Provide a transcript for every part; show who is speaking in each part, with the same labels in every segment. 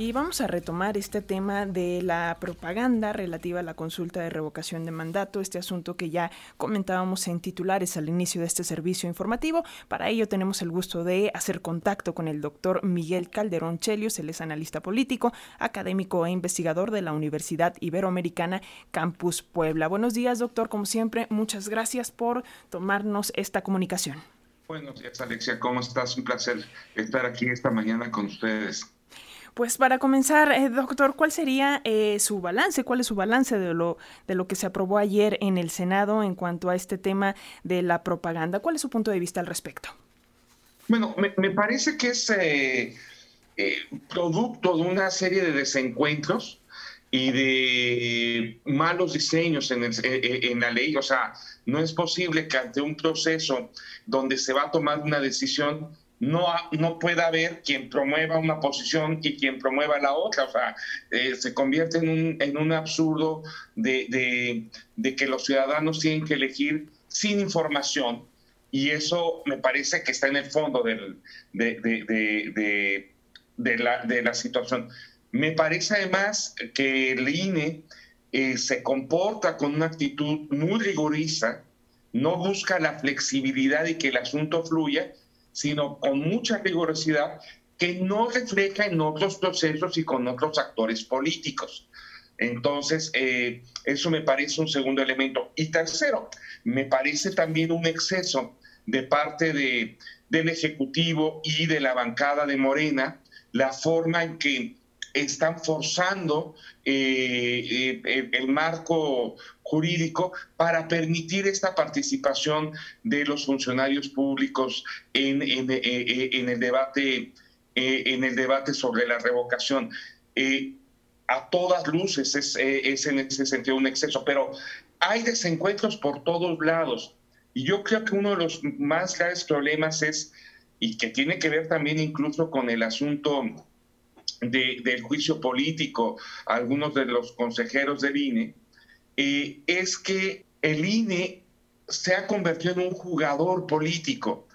Speaker 1: Y vamos a retomar este tema de la propaganda relativa a la consulta de revocación de mandato, este asunto que ya comentábamos en titulares al inicio de este servicio informativo. Para ello tenemos el gusto de hacer contacto con el doctor Miguel Calderón Chelios, él es analista político, académico e investigador de la Universidad Iberoamericana Campus Puebla. Buenos días, doctor, como siempre, muchas gracias por tomarnos esta comunicación.
Speaker 2: Buenos días, Alexia, ¿cómo estás? Un placer estar aquí esta mañana con ustedes.
Speaker 1: Pues para comenzar, eh, doctor, ¿cuál sería eh, su balance? ¿Cuál es su balance de lo, de lo que se aprobó ayer en el Senado en cuanto a este tema de la propaganda? ¿Cuál es su punto de vista al respecto?
Speaker 2: Bueno, me, parece que es eh, producto de una serie de desencuentros y de malos diseños en, en, la ley. O sea, no es posible que ante un proceso donde se va a tomar una decisión no, no pueda haber quien promueva una posición y quien promueva la otra. O sea, eh, se convierte en un, en un absurdo de, que los ciudadanos tienen que elegir sin información y eso me parece que está en el fondo del, de, la, de la situación. Me parece además que el INE eh, se comporta con una actitud muy rigorista, no busca la flexibilidad y que el asunto fluya, sino con mucha rigurosidad que no refleja en otros procesos y con otros actores políticos. Entonces, eh, eso me parece un segundo elemento. Y tercero, me parece también un exceso de parte de, del Ejecutivo y de la bancada de Morena, la forma en que están forzando eh, eh, el marco jurídico para permitir esta participación de los funcionarios públicos en, en, eh, eh, en el, debate, eh, en el debate sobre la revocación. a todas luces es, es en ese sentido un exceso, pero hay desencuentros por todos lados. Y yo creo que uno de los más graves problemas es, y que tiene que ver también incluso con el asunto de, del juicio político, algunos de los consejeros del INE, eh, es que el INE se ha convertido en un jugador político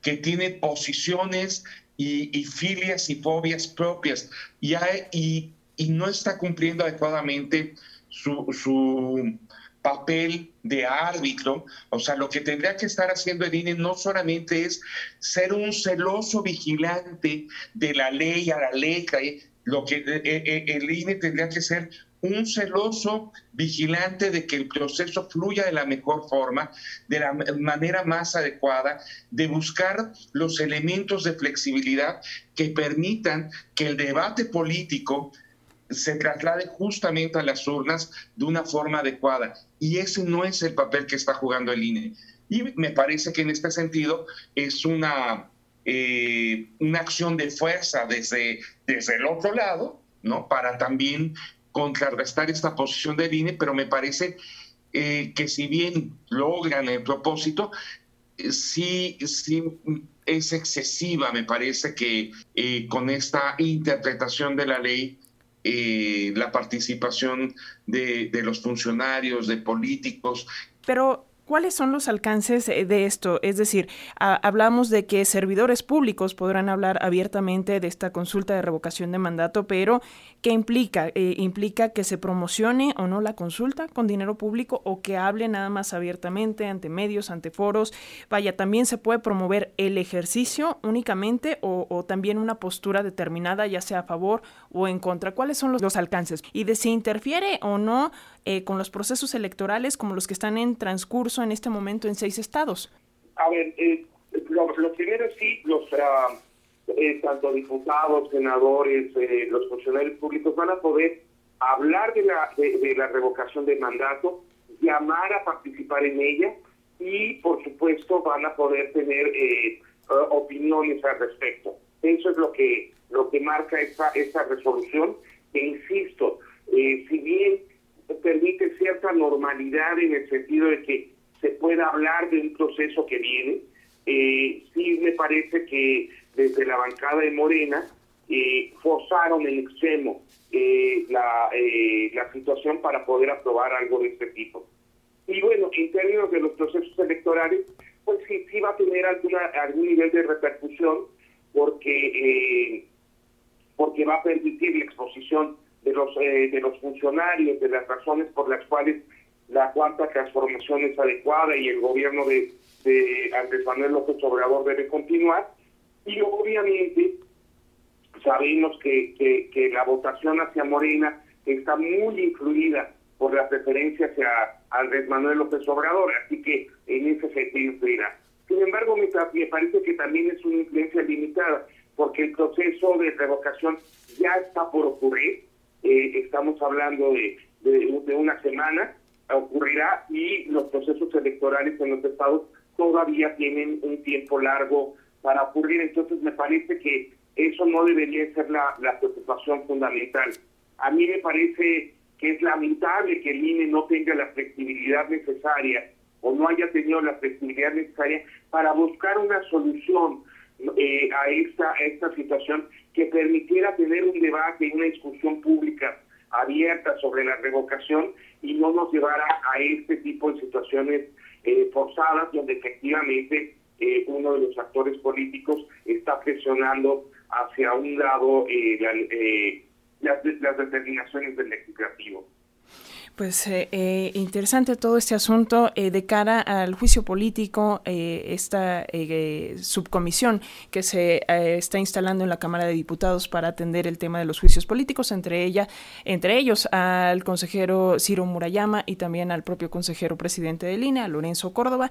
Speaker 2: que tiene posiciones y, filias y fobias propias y, no está cumpliendo adecuadamente su, papel de árbitro. O sea, lo que tendría que estar haciendo el INE no solamente es ser un celoso vigilante de la ley a la letra, lo que eh, eh, el INE tendría que ser un celoso vigilante de que el proceso fluya de la mejor forma, de la manera más adecuada, de buscar los elementos de flexibilidad que permitan que el debate político se traslade justamente a las urnas de una forma adecuada. Y ese no es el papel que está jugando el INE. Y me parece que en este sentido es una, eh, una acción de fuerza desde, desde el otro lado, ¿no? Para también contrarrestar esta posición del INE, pero me parece eh, que si bien logran el propósito, eh, sí, sí es excesiva, me parece que eh, con esta interpretación de la ley, la participación de, de los funcionarios, de políticos.
Speaker 1: Pero ¿Cuáles son los alcances eh, de esto? Es decir, hablamos de que servidores públicos podrán hablar abiertamente de esta consulta de revocación de mandato, pero ¿qué implica? Eh, ¿Implica que se promocione o no la consulta con dinero público o que hable nada más abiertamente ante medios, ante foros? Vaya, también se puede promover el ejercicio únicamente o, también una postura determinada, ya sea a favor o en contra. ¿Cuáles son los, los alcances? Y de si interfiere o no eh, con los procesos electorales como los que están en transcurso en este momento en seis estados?
Speaker 3: A ver, eh, lo, primero sí, los ah, eh, tanto diputados, senadores, los funcionarios públicos van a poder hablar de la, de, la revocación del mandato, llamar a participar en ella y, por supuesto, van a poder tener opiniones al respecto. Eso es lo que lo que marca esta, esta resolución. E insisto, si bien permite cierta normalidad en el sentido de que se pueda hablar de un proceso que viene. Eh, sí me parece que desde la bancada de Morena eh, forzaron en extremo eh, la, eh, la situación para poder aprobar algo de este tipo. Y bueno, en términos de los procesos electorales, pues sí, sí va a tener alguna, algún nivel de repercusión porque porque va a permitir la exposición de los, eh, de los funcionarios, de las razones por las cuales la cuarta transformación es adecuada y el gobierno de, de Andrés Manuel López Obrador debe continuar. Y obviamente sabemos que, que, la votación hacia Morena está muy influida por la preferencia hacia Andrés Manuel López Obrador, así que en ese sentido irá. Sin embargo, me, me parece que también es una influencia limitada, porque el proceso de revocación ya está por ocurrir, eh, estamos hablando de, de, una semana, ocurrirá y los procesos electorales en los estados todavía tienen un tiempo largo para ocurrir, entonces me parece que eso no debería ser la, la preocupación fundamental. A mí me parece que es lamentable que el INE no tenga la flexibilidad necesaria o no haya tenido la flexibilidad necesaria para buscar una solución eh, a, esta, esta situación que permitiera tener un debate y una discusión pública abierta sobre la revocación y no nos llevara a este tipo de situaciones eh, forzadas donde efectivamente eh, uno de los actores políticos está presionando hacia un lado las, las determinaciones del legislativo.
Speaker 1: Pues eh, eh, interesante todo este asunto eh, de cara al juicio político, esta subcomisión que se está instalando en la Cámara de Diputados para atender el tema de los juicios políticos, entre ella, entre ellos al consejero Ciro Murayama y también al propio consejero presidente de línea, Lorenzo Córdoba.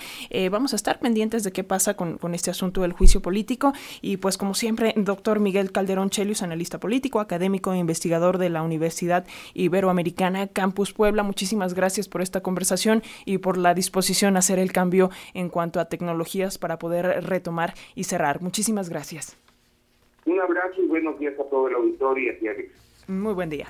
Speaker 1: vamos a estar pendientes de qué pasa con, con, este asunto del juicio político y pues como siempre, doctor Miguel Calderón Chelius, analista político, académico e investigador de la Universidad Iberoamericana Campus Puebla Muchísimas gracias por esta conversación y por la disposición a hacer el cambio en cuanto a tecnologías para poder retomar y cerrar. Muchísimas gracias.
Speaker 3: Un abrazo y buenos días a todo el auditorio y a
Speaker 1: Muy buen día.